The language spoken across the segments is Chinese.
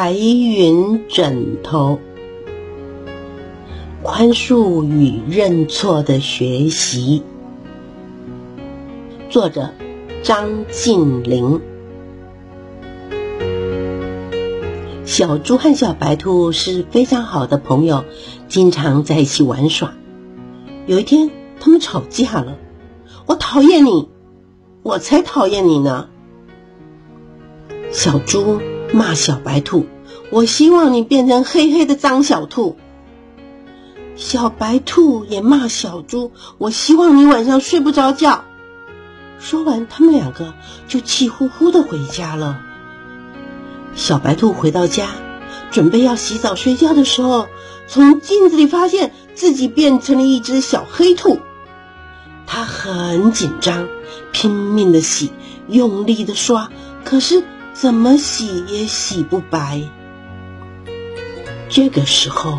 白云枕头，宽恕与认错的学习。作者张静玲。小猪和小白兔是非常好的朋友，经常在一起玩耍。有一天，他们吵架了。我讨厌你，我才讨厌你呢！小猪骂小白兔：“我希望你变成黑黑的脏小兔。”小白兔也骂小猪：“我希望你晚上睡不着觉。”说完，他们两个就气呼呼的回家了。小白兔回到家，准备要洗澡睡觉的时候，从镜子里发现自己变成了一只小黑兔。它很紧张，拼命的洗，用力的刷，可是。怎么洗也洗不白。这个时候，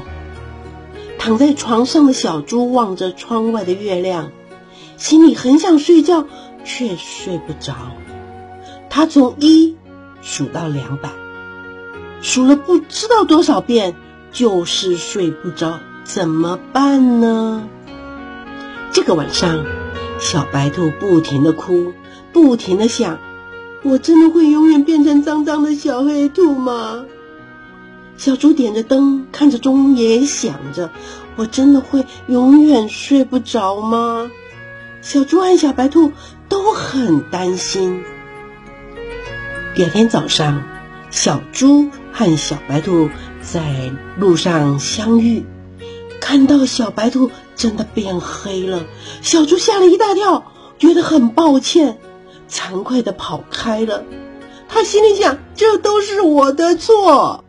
躺在床上的小猪望着窗外的月亮，心里很想睡觉，却睡不着。他从一数到两百，数了不知道多少遍，就是睡不着，怎么办呢？这个晚上，小白兔不停的哭，不停的想。我真的会永远变成脏脏的小黑兔吗？小猪点着灯，看着钟，也想着：我真的会永远睡不着吗？小猪和小白兔都很担心。第二天早上，小猪和小白兔在路上相遇，看到小白兔真的变黑了，小猪吓了一大跳，觉得很抱歉。惭愧的跑开了，他心里想：这都是我的错。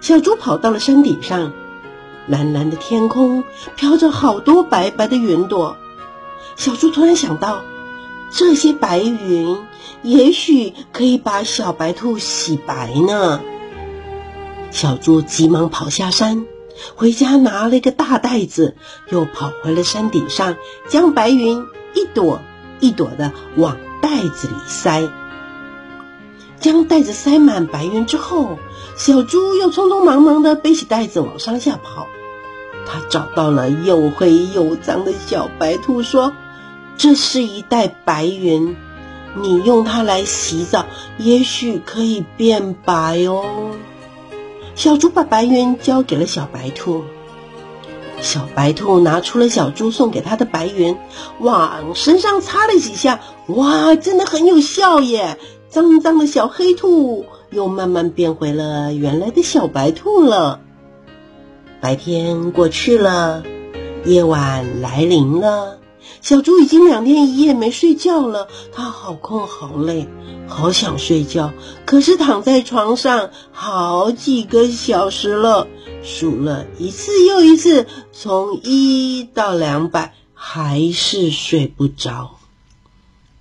小猪跑到了山顶上，蓝蓝的天空飘着好多白白的云朵。小猪突然想到，这些白云也许可以把小白兔洗白呢。小猪急忙跑下山，回家拿了一个大袋子，又跑回了山顶上，将白云一朵。一朵的往袋子里塞，将袋子塞满白云之后，小猪又匆匆忙忙的背起袋子往山下跑。他找到了又黑又脏的小白兔，说：“这是一袋白云，你用它来洗澡，也许可以变白哦。”小猪把白云交给了小白兔。小白兔拿出了小猪送给它的白云，往身上擦了几下，哇，真的很有效耶！脏脏的小黑兔又慢慢变回了原来的小白兔了。白天过去了，夜晚来临了。小猪已经两天一夜没睡觉了，它好困好累，好想睡觉，可是躺在床上好几个小时了。数了一次又一次，从一到两百，还是睡不着。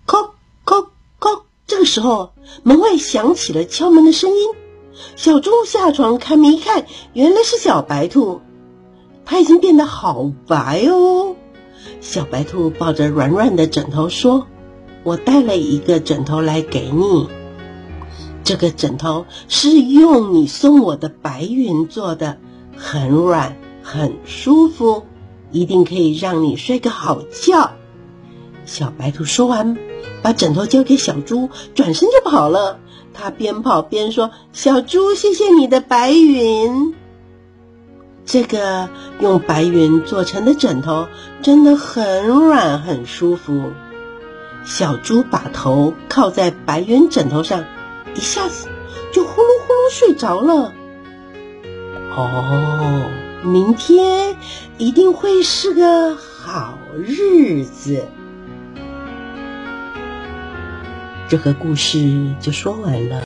叩叩叩！这个时候，门外响起了敲门的声音。小猪下床开门一看，原来是小白兔。它已经变得好白哦。小白兔抱着软软的枕头说：“我带了一个枕头来给你。这个枕头是用你送我的白云做的。”很软，很舒服，一定可以让你睡个好觉。小白兔说完，把枕头交给小猪，转身就跑了。他边跑边说：“小猪，谢谢你的白云。这个用白云做成的枕头真的很软，很舒服。”小猪把头靠在白云枕头上，一下子就呼噜呼噜睡着了。哦，明天一定会是个好日子。这个故事就说完了。